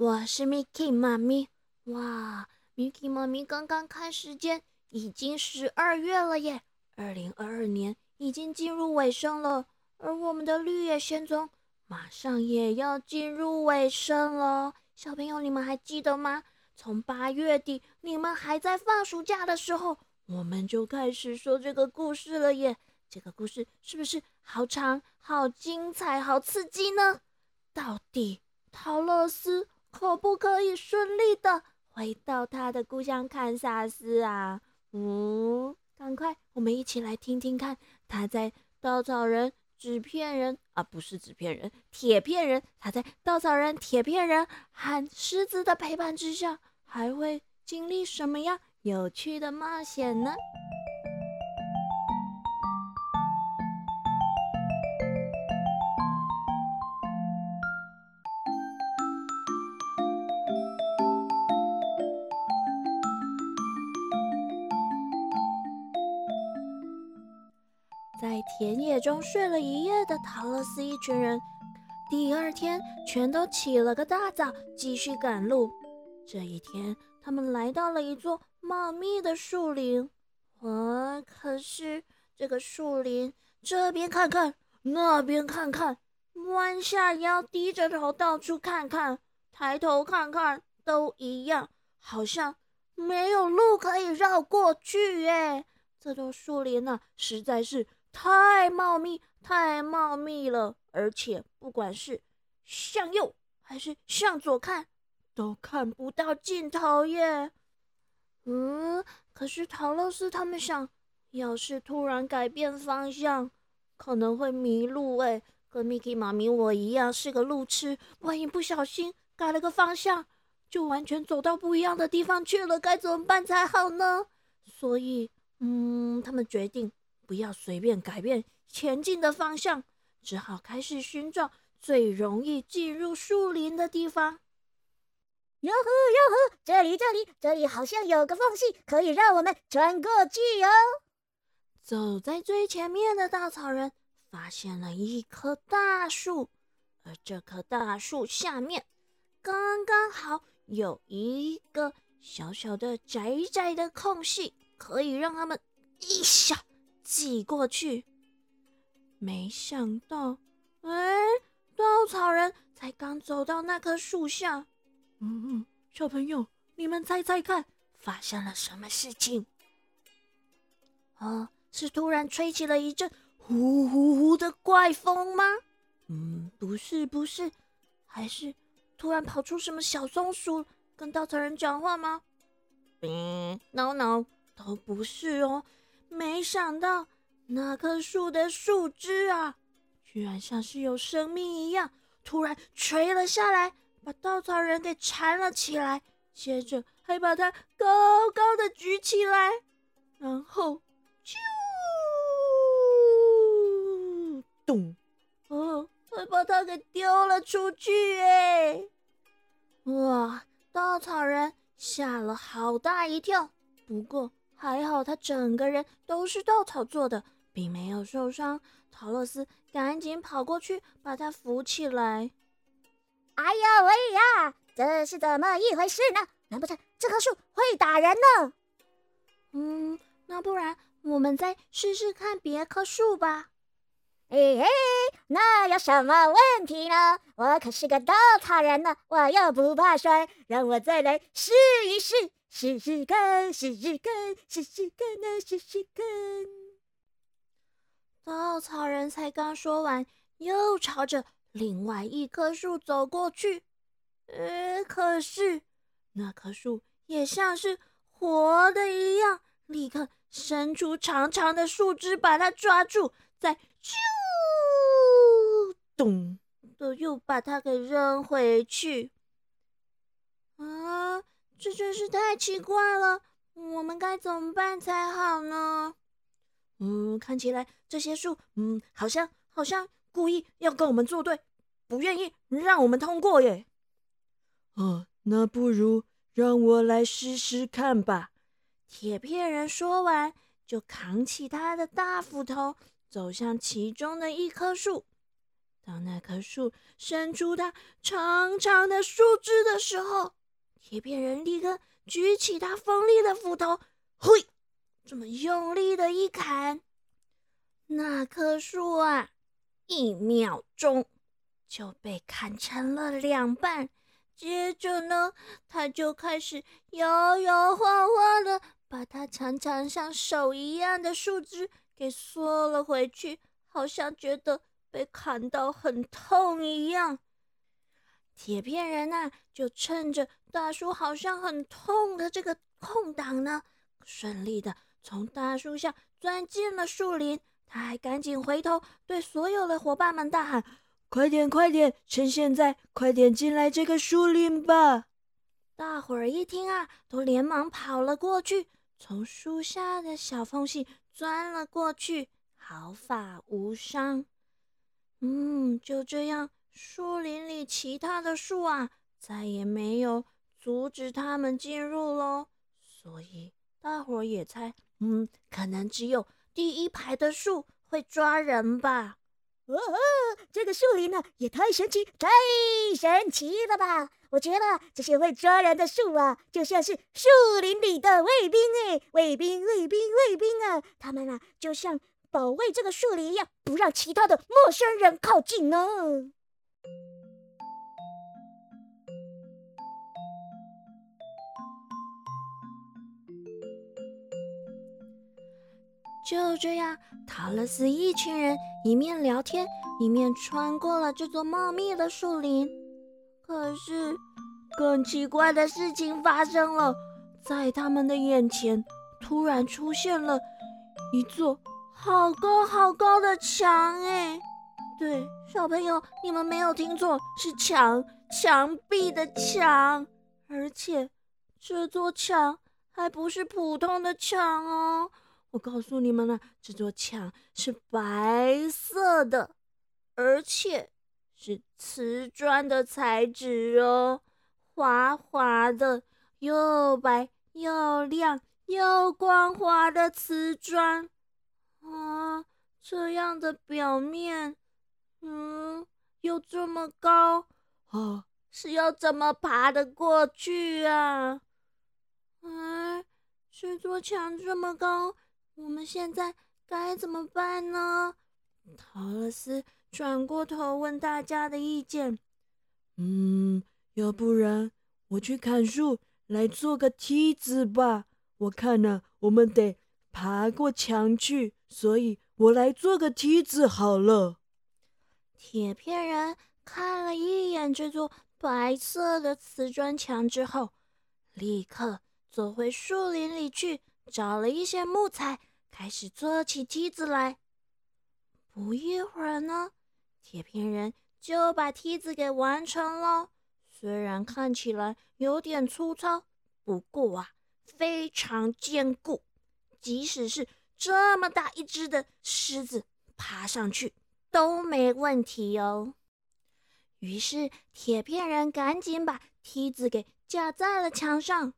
我是 Mickey 妈咪。哇，Mickey 妈咪刚刚看时间，已经十二月了耶！二零二二年已经进入尾声了，而我们的绿野仙踪马上也要进入尾声了。小朋友，你们还记得吗？从八月底你们还在放暑假的时候，我们就开始说这个故事了耶。这个故事是不是好长、好精彩、好刺激呢？到底陶乐斯可不可以顺利的回到他的故乡堪萨斯啊？嗯，赶快，我们一起来听听看，他在稻草人、纸片人啊，不是纸片人，铁片人，他在稻草人、铁片人和狮子的陪伴之下，还会经历什么样有趣的冒险呢？田野中睡了一夜的陶乐斯一群人，第二天全都起了个大早，继续赶路。这一天，他们来到了一座茂密的树林。啊，可是这个树林这边看看，那边看看，弯下腰，低着头，到处看看，抬头看看，都一样，好像没有路可以绕过去。耶。这座树林呢，实在是……太茂密，太茂密了，而且不管是向右还是向左看，都看不到尽头耶。嗯，可是陶乐斯他们想，要是突然改变方向，可能会迷路哎。和 Mickey 妈咪我一样是个路痴，万一不小心改了个方向，就完全走到不一样的地方去了，该怎么办才好呢？所以，嗯，他们决定。不要随便改变前进的方向，只好开始寻找最容易进入树林的地方。哟呵哟呵，这里这里这里好像有个缝隙，可以让我们穿过去哟。走在最前面的稻草人发现了一棵大树，而这棵大树下面刚刚好有一个小小的窄窄的空隙，可以让他们一下。挤过去，没想到，哎，稻草人才刚走到那棵树下，嗯嗯，小朋友，你们猜猜看，发生了什么事情？啊，是突然吹起了一阵呼呼呼的怪风吗？嗯，不是，不是，还是突然跑出什么小松鼠跟稻草人讲话吗？嗯，no no，都不是哦。没想到那棵树的树枝啊，居然像是有生命一样，突然垂了下来，把稻草人给缠了起来，接着还把它高高的举起来，然后啾咚，哦，还把它给丢了出去！哎，哇，稻草人吓了好大一跳。不过。还好，他整个人都是稻草做的，并没有受伤。陶乐斯赶紧跑过去把他扶起来。哎呀喂呀，这是怎么一回事呢？难不成这棵树会打人呢？嗯，那不然我们再试试看别棵树吧。嘿嘿，那有什么问题呢？我可是个稻草人呢，我又不怕摔，让我再来试一试。试试看，试试看，试试看啊，试试看！稻草人才刚说完，又朝着另外一棵树走过去。呃，可是那棵树也像是活的一样，立刻伸出长长的树枝把它抓住，再啾咚的又把它给扔回去。啊！这真是太奇怪了，我们该怎么办才好呢？嗯，看起来这些树，嗯，好像好像故意要跟我们作对，不愿意让我们通过耶。哦，那不如让我来试试看吧。铁片人说完，就扛起他的大斧头，走向其中的一棵树。当那棵树伸出它长长的树枝的时候，铁片人立刻举起他锋利的斧头，嘿，这么用力的一砍，那棵树啊，一秒钟就被砍成了两半。接着呢，他就开始摇摇晃晃的把他长长像手一样的树枝给缩了回去，好像觉得被砍到很痛一样。铁片人呐，就趁着大树好像很痛的这个空档呢，顺利的从大树下钻进了树林。他还赶紧回头对所有的伙伴们大喊。快点，快点！趁现在，快点进来这个树林吧！大伙儿一听啊，都连忙跑了过去，从树下的小缝隙钻了过去，毫发无伤。嗯，就这样，树林里其他的树啊，再也没有阻止他们进入喽。所以大伙儿也猜，嗯，可能只有第一排的树会抓人吧。哦吼！这个树林呢，也太神奇、太神奇了吧！我觉得这些会抓人的树啊，就像是树林里的卫兵哎，卫兵、卫兵、卫兵啊！他们啊，就像保卫这个树林一样，不让其他的陌生人靠近呢。就这样，陶乐斯一群人一面聊天，一面穿过了这座茂密的树林。可是，更奇怪的事情发生了，在他们的眼前突然出现了一座好高好高的墙。哎，对，小朋友，你们没有听错，是墙，墙壁的墙。而且，这座墙还不是普通的墙哦。我告诉你们了，这座墙是白色的，而且是瓷砖的材质哦，滑滑的，又白又亮又光滑的瓷砖啊！这样的表面，嗯，又这么高啊，是要怎么爬得过去啊？哎，这座墙这么高。我们现在该怎么办呢？陶乐斯转过头问大家的意见。嗯，要不然我去砍树来做个梯子吧。我看呢，我们得爬过墙去，所以我来做个梯子好了。铁片人看了一眼这座白色的瓷砖墙之后，立刻走回树林里去找了一些木材。开始做起梯子来。不一会儿呢，铁片人就把梯子给完成了。虽然看起来有点粗糙，不过啊，非常坚固，即使是这么大一只的狮子爬上去都没问题哦。于是，铁片人赶紧把梯子给架在了墙上，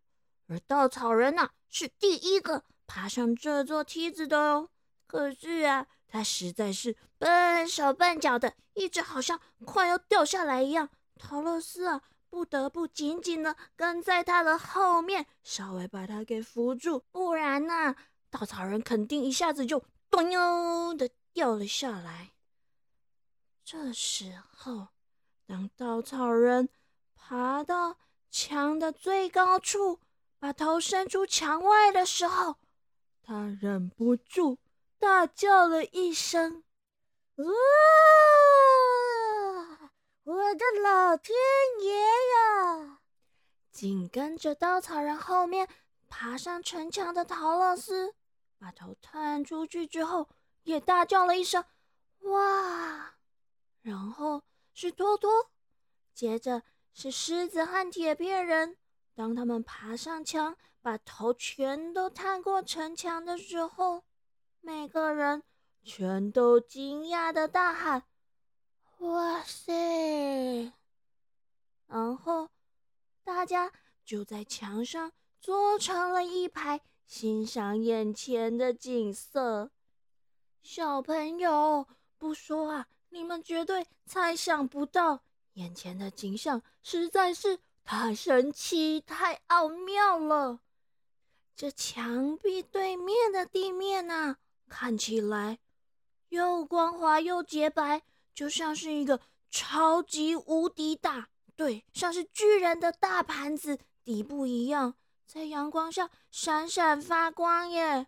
而稻草人呢，是第一个。爬上这座梯子的哦，可是啊，他实在是笨手笨脚的，一直好像快要掉下来一样。陶乐斯啊，不得不紧紧的跟在他的后面，稍微把他给扶住，不然呢，稻草人肯定一下子就咚哟的掉了下来。这时候，当稻草人爬到墙的最高处，把头伸出墙外的时候，他忍不住大叫了一声：“哇！我的老天爷呀！”紧跟着稻草人后面爬上城墙的陶乐斯，把头探出去之后，也大叫了一声：“哇！”然后是托托，接着是狮子和铁片人。当他们爬上墙，把头全都探过城墙的时候，每个人全都惊讶的大喊：“哇塞！”然后大家就在墙上坐成了一排，欣赏眼前的景色。小朋友，不说啊，你们绝对猜想不到，眼前的景象实在是太神奇、太奥妙了。这墙壁对面的地面啊，看起来又光滑又洁白，就像是一个超级无敌大，对，像是巨人的大盘子底部一样，在阳光下闪闪发光耶。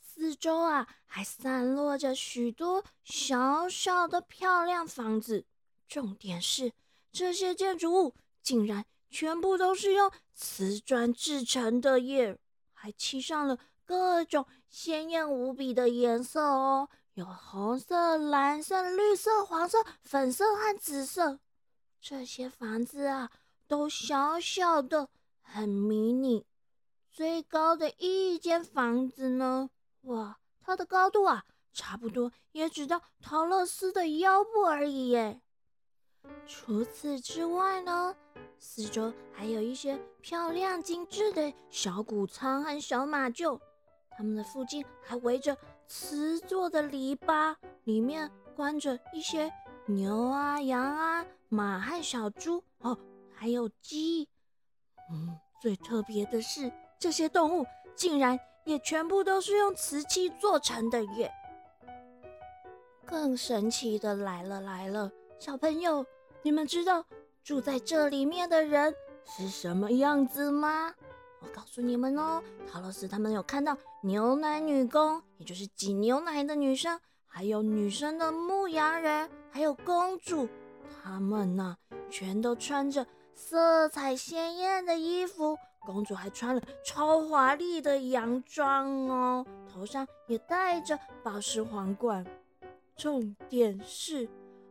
四周啊，还散落着许多小小的漂亮房子。重点是，这些建筑物竟然全部都是用瓷砖制成的耶，还漆上了各种鲜艳无比的颜色哦，有红色、蓝色、绿色、黄色、粉色和紫色。这些房子啊，都小小的，很迷你。最高的一间房子呢？哇，它的高度啊，差不多也只到陶乐斯的腰部而已耶。除此之外呢，四周还有一些漂亮精致的小谷仓和小马厩，它们的附近还围着瓷做的篱笆，里面关着一些牛啊、羊啊、马和小猪哦，还有鸡。嗯，最特别的是，这些动物竟然。也全部都是用瓷器做成的耶！更神奇的来了来了，小朋友，你们知道住在这里面的人是什么样子吗？我告诉你们哦，陶乐斯他们有看到牛奶女工，也就是挤牛奶的女生，还有女生的牧羊人，还有公主，他们呢，全都穿着色彩鲜艳的衣服。公主还穿了超华丽的洋装哦，头上也戴着宝石皇冠。重点是，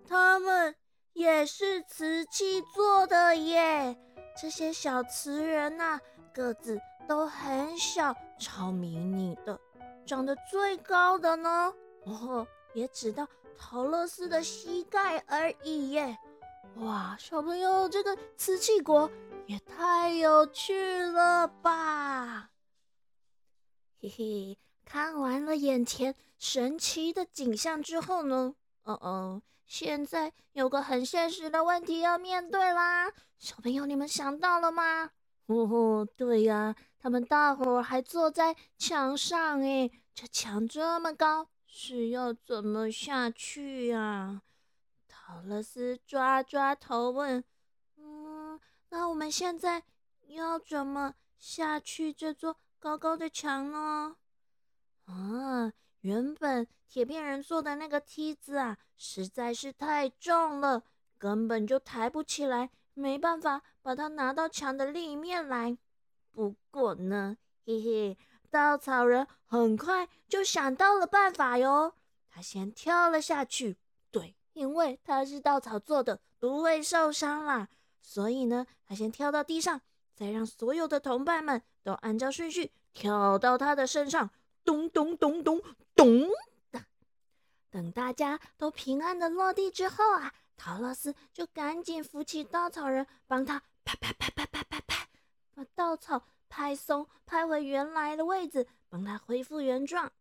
他们也是瓷器做的耶。这些小瓷人呐，个子都很小，超迷你的。长得最高的呢，哦，也只到陶乐斯的膝盖而已耶。哇，小朋友，这个瓷器国。也太有趣了吧！嘿嘿，看完了眼前神奇的景象之后呢？哦哦，现在有个很现实的问题要面对啦！小朋友，你们想到了吗？哦吼，对呀，他们大伙儿还坐在墙上，诶，这墙这么高，是要怎么下去呀？陶乐斯抓抓头问。嗯那我们现在要怎么下去这座高高的墙呢？啊，原本铁片人做的那个梯子啊，实在是太重了，根本就抬不起来，没办法把它拿到墙的另一面来。不过呢，嘿嘿，稻草人很快就想到了办法哟。他先跳了下去，对，因为他是稻草做的，不会受伤啦。所以呢，他先跳到地上，再让所有的同伴们都按照顺序跳到他的身上，咚咚咚咚咚的。等大家都平安的落地之后啊，陶乐斯就赶紧扶起稻草人，帮他拍拍拍拍拍拍拍，把稻草拍松，拍回原来的位置，帮他恢复原状。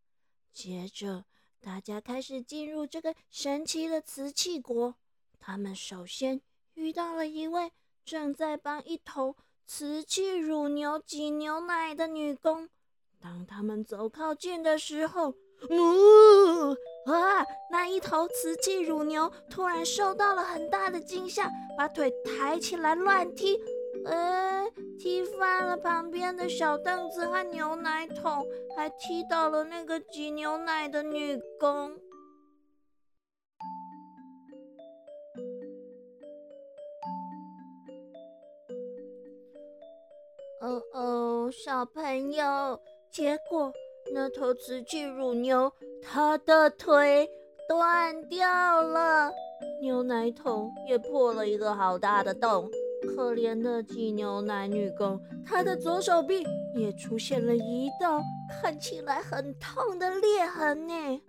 接着，大家开始进入这个神奇的瓷器国。他们首先。遇到了一位正在帮一头瓷器乳牛挤牛奶的女工。当他们走靠近的时候，呜啊！那一头瓷器乳牛突然受到了很大的惊吓，把腿抬起来乱踢，哎，踢翻了旁边的小凳子和牛奶桶，还踢倒了那个挤牛奶的女工。哦哦，小朋友，结果那头瓷器乳牛，它的腿断掉了，牛奶桶也破了一个好大的洞。可怜的挤牛奶女工，她的左手臂也出现了一道看起来很痛的裂痕呢。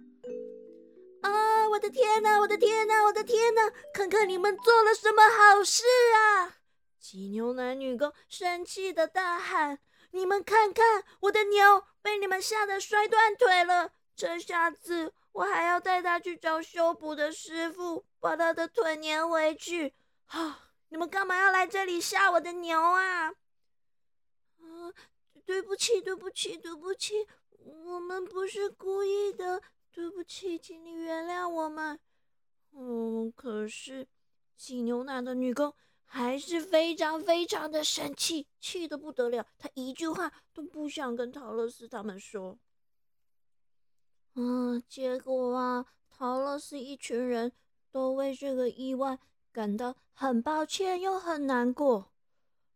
啊，我的天哪，我的天哪，我的天哪！看看你们做了什么好事啊！挤牛奶女工生气的大喊：“你们看看，我的牛被你们吓得摔断腿了！这下子我还要带他去找修补的师傅，把他的腿粘回去。啊！你们干嘛要来这里吓我的牛啊？啊！对不起，对不起，对不起，我们不是故意的，对不起，请你原谅我们。嗯，可是挤牛奶的女工还是非常非常的生气，气得不得了。他一句话都不想跟陶乐斯他们说。嗯，结果啊，陶乐斯一群人都为这个意外感到很抱歉又很难过。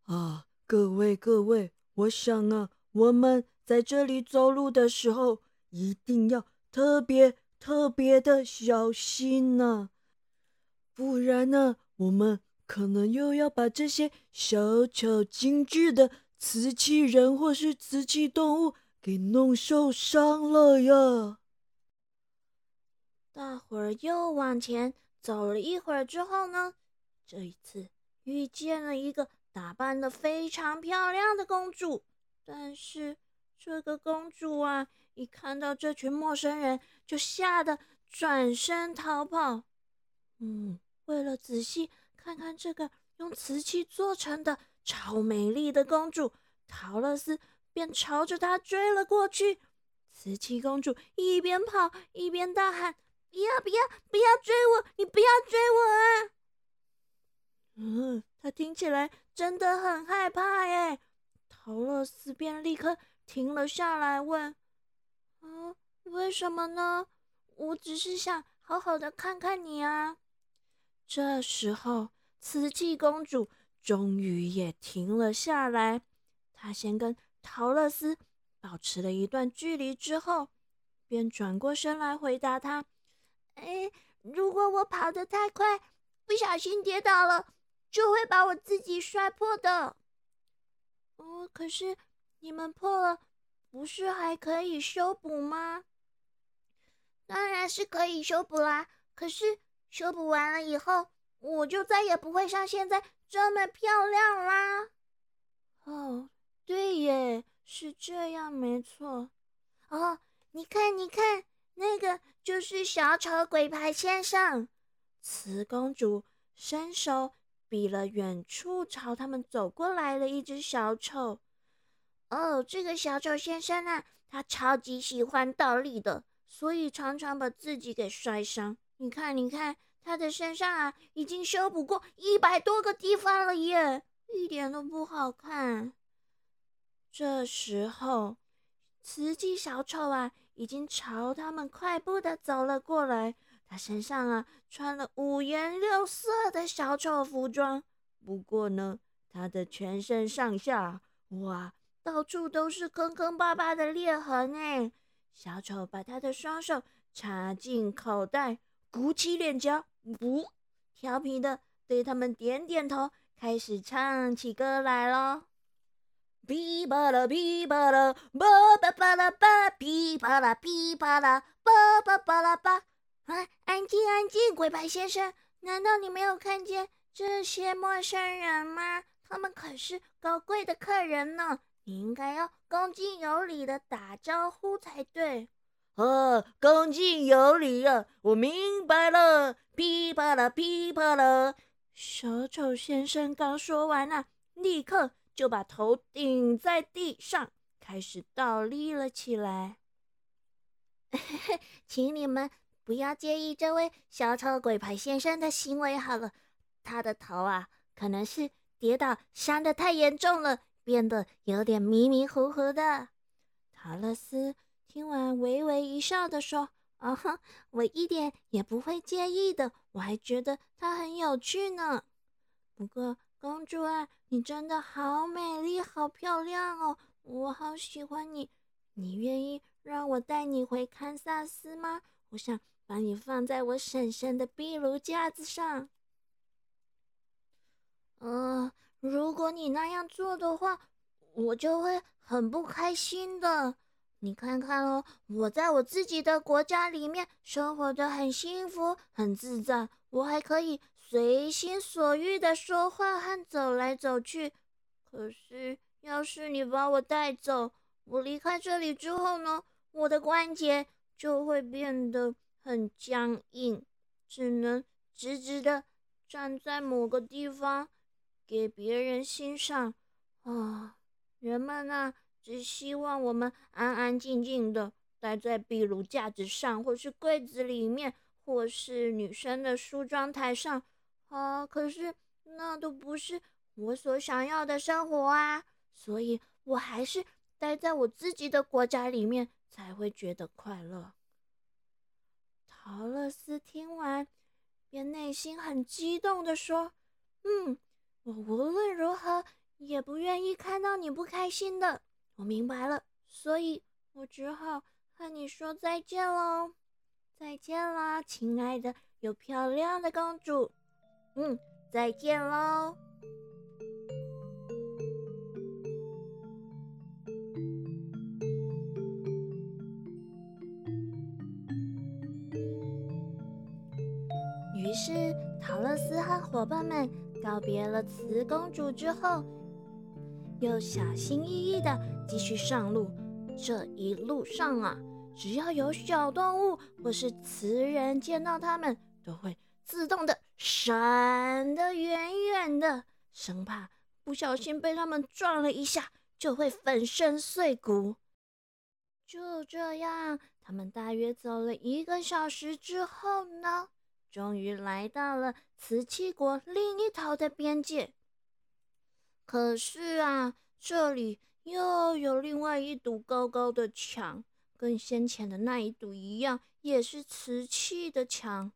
啊，各位各位，我想啊，我们在这里走路的时候一定要特别特别的小心呢，不然呢，我们可能又要把这些小巧精致的瓷器人或是瓷器动物给弄受伤了呀。大伙儿又往前走了一会儿之后呢，这一次遇见了一个打扮的非常漂亮的公主。但是这个公主啊，一看到这群陌生人，就吓得转身逃跑。嗯，为了仔细看看这个用瓷器做成的超美丽的公主，陶乐斯便朝着她追了过去。瓷器公主一边跑一边大喊。不要不要不要追我！你不要追我啊！嗯，她听起来真的很害怕耶。陶乐斯便立刻停了下来，问：“啊，为什么呢？我只是想好好的看看你啊。”这时候，瓷器公主终于也停了下来。她先跟陶乐斯保持了一段距离，之后便转过身来回答他。哎，如果我跑得太快，不小心跌倒了，就会把我自己摔破的。哦，可是你们破了，不是还可以修补吗？当然是可以修补啦。可是修补完了以后，我就再也不会像现在这么漂亮啦。哦，对耶，是这样，没错。哦，你看，你看。那个就是小丑鬼牌先生，慈公主伸手比了远处朝他们走过来的一只小丑。哦，这个小丑先生啊，他超级喜欢倒立的，所以常常把自己给摔伤。你看，你看，他的身上啊，已经修补过一百多个地方了耶，一点都不好看。这时候，雌鸡小丑啊。已经朝他们快步的走了过来。他身上啊穿了五颜六色的小丑服装，不过呢，他的全身上下哇，到处都是坑坑巴巴的裂痕哎。小丑把他的双手插进口袋，鼓起脸颊，不调皮的对他们点点头，开始唱起歌来喽。噼啪啦，噼啪啦，叭叭叭啦叭，噼啪啦，噼啪啦，叭叭叭啦叭。啊，安静，安静，鬼牌先生，难道你没有看见这些陌生人吗？他们可是高贵的客人呢，你应该要恭敬有礼的打招呼才对。哦，恭敬有礼啊，我明白了。噼啪啦，噼啪啦。小丑先生刚说完啊，立刻。就把头顶在地上，开始倒立了起来。请你们不要介意这位小丑鬼牌先生的行为好了，他的头啊，可能是跌倒伤的太严重了，变得有点迷迷糊糊的。塔勒斯听完，微微一笑的说：“啊哈，我一点也不会介意的，我还觉得他很有趣呢。不过……”公主啊，你真的好美丽，好漂亮哦！我好喜欢你。你愿意让我带你回堪萨斯吗？我想把你放在我婶婶的壁炉架子上。呃，如果你那样做的话，我就会很不开心的。你看看哦，我在我自己的国家里面生活的很幸福、很自在，我还可以。随心所欲的说话和走来走去，可是要是你把我带走，我离开这里之后呢，我的关节就会变得很僵硬，只能直直的站在某个地方给别人欣赏。啊，人们啊，只希望我们安安静静的待在壁炉架子上，或是柜子里面，或是女生的梳妆台上。啊，可是那都不是我所想要的生活啊！所以我还是待在我自己的国家里面才会觉得快乐。陶乐斯听完，便内心很激动的说：“嗯，我无论如何。”也不愿意看到你不开心的，我明白了，所以我只好和你说再见喽。再见啦，亲爱的又漂亮的公主。嗯，再见喽。于是，陶乐斯和伙伴们告别了慈公主之后。又小心翼翼的继续上路。这一路上啊，只要有小动物或是雌人见到它们，都会自动的闪得远远的，生怕不小心被它们撞了一下，就会粉身碎骨。就这样，他们大约走了一个小时之后呢，终于来到了瓷器国另一头的边界。可是啊，这里又有另外一堵高高的墙，跟先前的那一堵一样，也是瓷器的墙。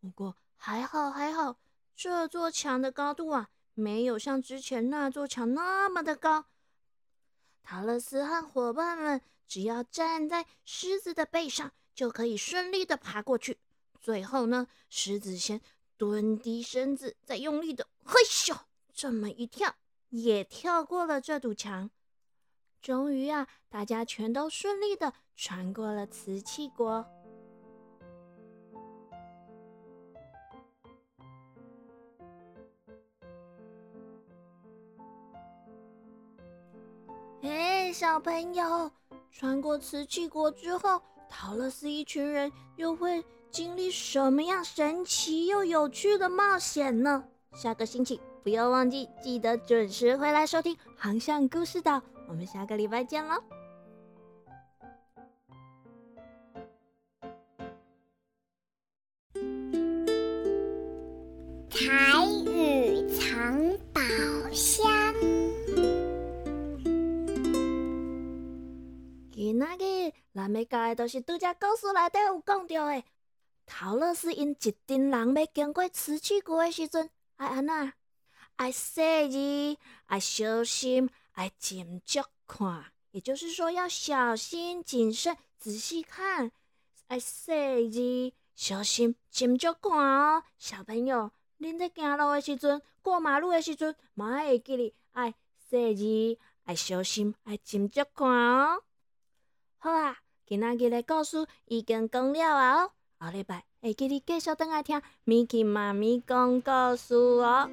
不过还好还好，这座墙的高度啊，没有像之前那座墙那么的高。塔勒斯和伙伴们只要站在狮子的背上，就可以顺利的爬过去。最后呢，狮子先蹲低身子，再用力的嘿咻这么一跳。也跳过了这堵墙，终于啊，大家全都顺利的穿过了瓷器国。哎，小朋友，穿过瓷器国之后，陶乐斯一群人又会经历什么样神奇又有趣的冒险呢？下个星期。不要忘记，记得准时回来收听《航向故事岛》。我们下个礼拜见喽！台语藏宝箱。今仔日咱要教的都是拄只故事内底有讲到的。陶乐斯因一群人要经过瓷器谷的时阵，爱安那？爱细字，爱小心，爱斟酌看，也就是说要小心谨慎、仔细看。爱细字，小心斟酌看哦，小朋友，恁在行路的时阵，过马路的时阵，嘛会记哩爱细字，爱小心，爱斟酌看哦。好啊，今仔日的故事已经讲了啊哦，下礼拜会记哩继续等来听米奇妈咪讲故事哦。